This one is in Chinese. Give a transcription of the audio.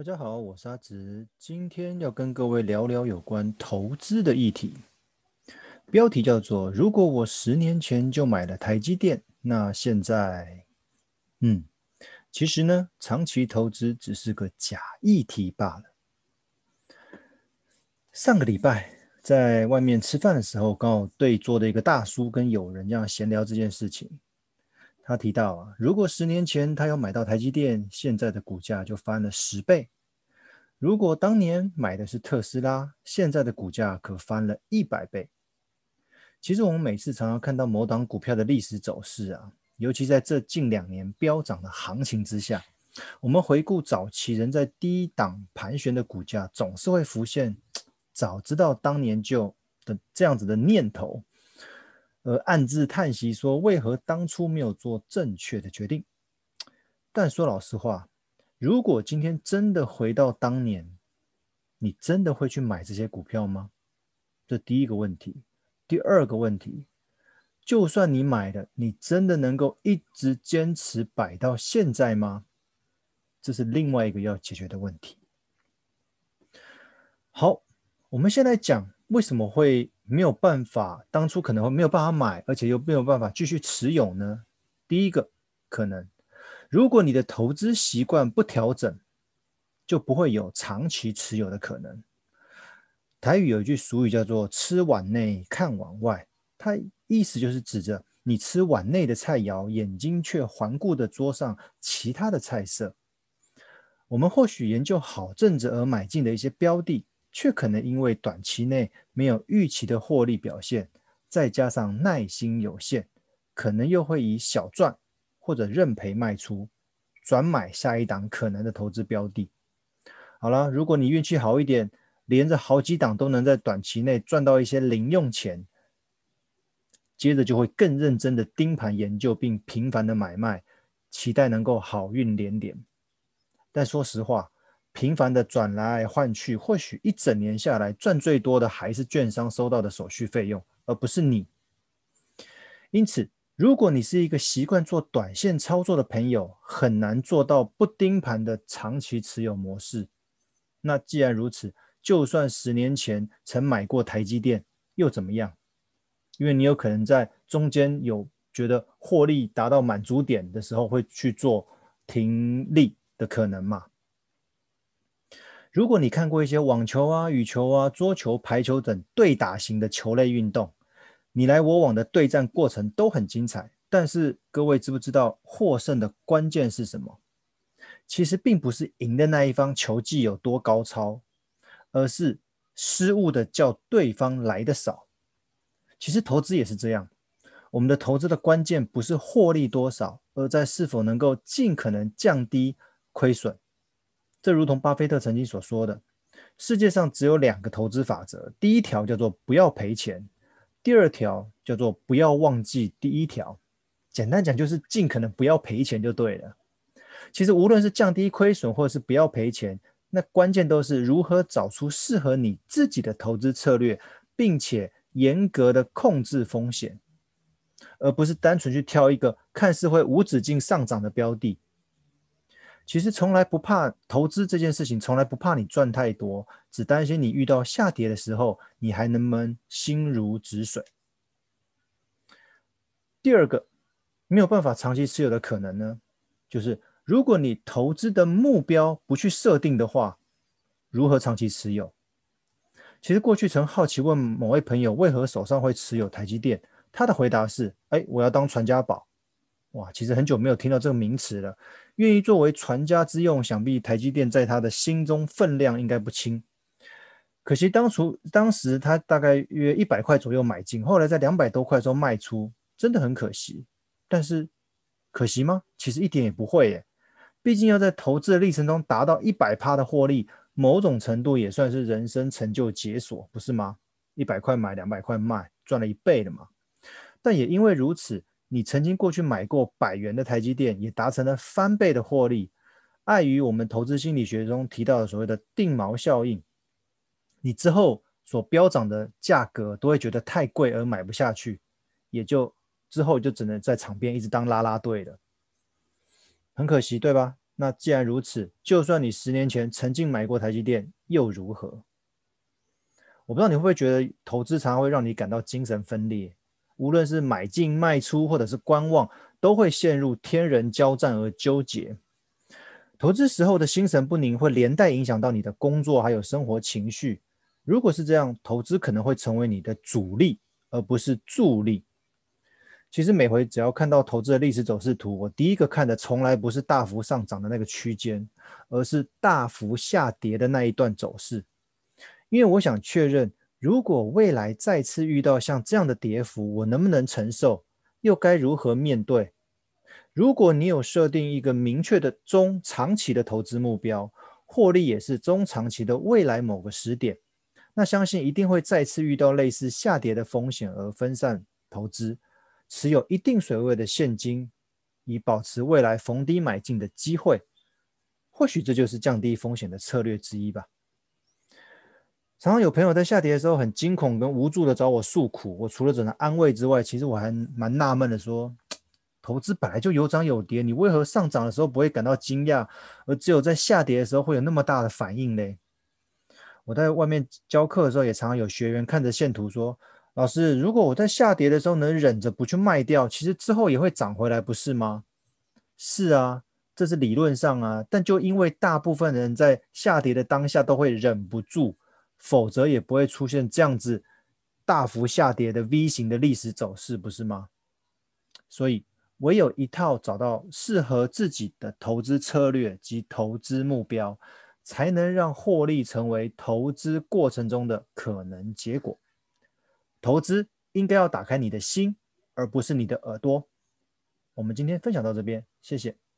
大家好，我是阿直，今天要跟各位聊聊有关投资的议题。标题叫做“如果我十年前就买了台积电，那现在……嗯，其实呢，长期投资只是个假议题罢了。”上个礼拜在外面吃饭的时候，刚好对桌的一个大叔跟友人这样闲聊这件事情。他提到啊，如果十年前他要买到台积电，现在的股价就翻了十倍；如果当年买的是特斯拉，现在的股价可翻了一百倍。其实我们每次常常看到某档股票的历史走势啊，尤其在这近两年飙涨的行情之下，我们回顾早期人在低档盘旋的股价，总是会浮现早知道当年就的这样子的念头。而暗自叹息说：“为何当初没有做正确的决定？”但说老实话，如果今天真的回到当年，你真的会去买这些股票吗？这第一个问题。第二个问题，就算你买了，你真的能够一直坚持摆到现在吗？这是另外一个要解决的问题。好，我们先来讲为什么会。没有办法，当初可能会没有办法买，而且又没有办法继续持有呢？第一个可能，如果你的投资习惯不调整，就不会有长期持有的可能。台语有一句俗语叫做“吃碗内看碗外”，它意思就是指着你吃碗内的菜肴，眼睛却环顾着桌上其他的菜色。我们或许研究好阵子而买进的一些标的。却可能因为短期内没有预期的获利表现，再加上耐心有限，可能又会以小赚或者认赔卖出，转买下一档可能的投资标的。好了，如果你运气好一点，连着好几档都能在短期内赚到一些零用钱，接着就会更认真的盯盘研究，并频繁的买卖，期待能够好运连连。但说实话，频繁的转来换去，或许一整年下来赚最多的还是券商收到的手续费用，而不是你。因此，如果你是一个习惯做短线操作的朋友，很难做到不盯盘的长期持有模式。那既然如此，就算十年前曾买过台积电，又怎么样？因为你有可能在中间有觉得获利达到满足点的时候，会去做停利的可能嘛？如果你看过一些网球啊、羽球啊、桌球、排球等对打型的球类运动，你来我往的对战过程都很精彩。但是各位知不知道获胜的关键是什么？其实并不是赢的那一方球技有多高超，而是失误的叫对方来的少。其实投资也是这样，我们的投资的关键不是获利多少，而在是否能够尽可能降低亏损。这如同巴菲特曾经所说的，世界上只有两个投资法则，第一条叫做不要赔钱，第二条叫做不要忘记第一条。简单讲就是尽可能不要赔钱就对了。其实无论是降低亏损或者是不要赔钱，那关键都是如何找出适合你自己的投资策略，并且严格的控制风险，而不是单纯去挑一个看似会无止境上涨的标的。其实从来不怕投资这件事情，从来不怕你赚太多，只担心你遇到下跌的时候，你还能不能心如止水。第二个没有办法长期持有的可能呢，就是如果你投资的目标不去设定的话，如何长期持有？其实过去曾好奇问某位朋友为何手上会持有台积电，他的回答是：哎，我要当传家宝。哇，其实很久没有听到这个名词了。愿意作为传家之用，想必台积电在他的心中分量应该不轻。可惜当初当时他大概约一百块左右买进，后来在两百多块的时候卖出，真的很可惜。但是可惜吗？其实一点也不会耶。毕竟要在投资的历程中达到一百趴的获利，某种程度也算是人生成就解锁，不是吗？一百块买，两百块卖，赚了一倍了嘛。但也因为如此。你曾经过去买过百元的台积电，也达成了翻倍的获利。碍于我们投资心理学中提到的所谓的定锚效应，你之后所飙涨的价格都会觉得太贵而买不下去，也就之后就只能在场边一直当啦啦队了。很可惜，对吧？那既然如此，就算你十年前曾经买过台积电，又如何？我不知道你会不会觉得投资常常会让你感到精神分裂，无论是买进卖出或者是观望，都会陷入天人交战而纠结。投资时候的心神不宁会连带影响到你的工作还有生活情绪。如果是这样，投资可能会成为你的阻力，而不是助力。其实每回只要看到投资的历史走势图，我第一个看的从来不是大幅上涨的那个区间，而是大幅下跌的那一段走势。因为我想确认，如果未来再次遇到像这样的跌幅，我能不能承受，又该如何面对？如果你有设定一个明确的中长期的投资目标，获利也是中长期的未来某个时点，那相信一定会再次遇到类似下跌的风险而分散投资。持有一定水位的现金，以保持未来逢低买进的机会，或许这就是降低风险的策略之一吧。常常有朋友在下跌的时候很惊恐跟无助的找我诉苦，我除了只能安慰之外，其实我还蛮纳闷的说，投资本来就有涨有跌，你为何上涨的时候不会感到惊讶，而只有在下跌的时候会有那么大的反应呢？我在外面教课的时候，也常常有学员看着线图说。老师，如果我在下跌的时候能忍着不去卖掉，其实之后也会涨回来，不是吗？是啊，这是理论上啊，但就因为大部分人在下跌的当下都会忍不住，否则也不会出现这样子大幅下跌的 V 型的历史走势，不是吗？所以，唯有一套找到适合自己的投资策略及投资目标，才能让获利成为投资过程中的可能结果。投资应该要打开你的心，而不是你的耳朵。我们今天分享到这边，谢谢。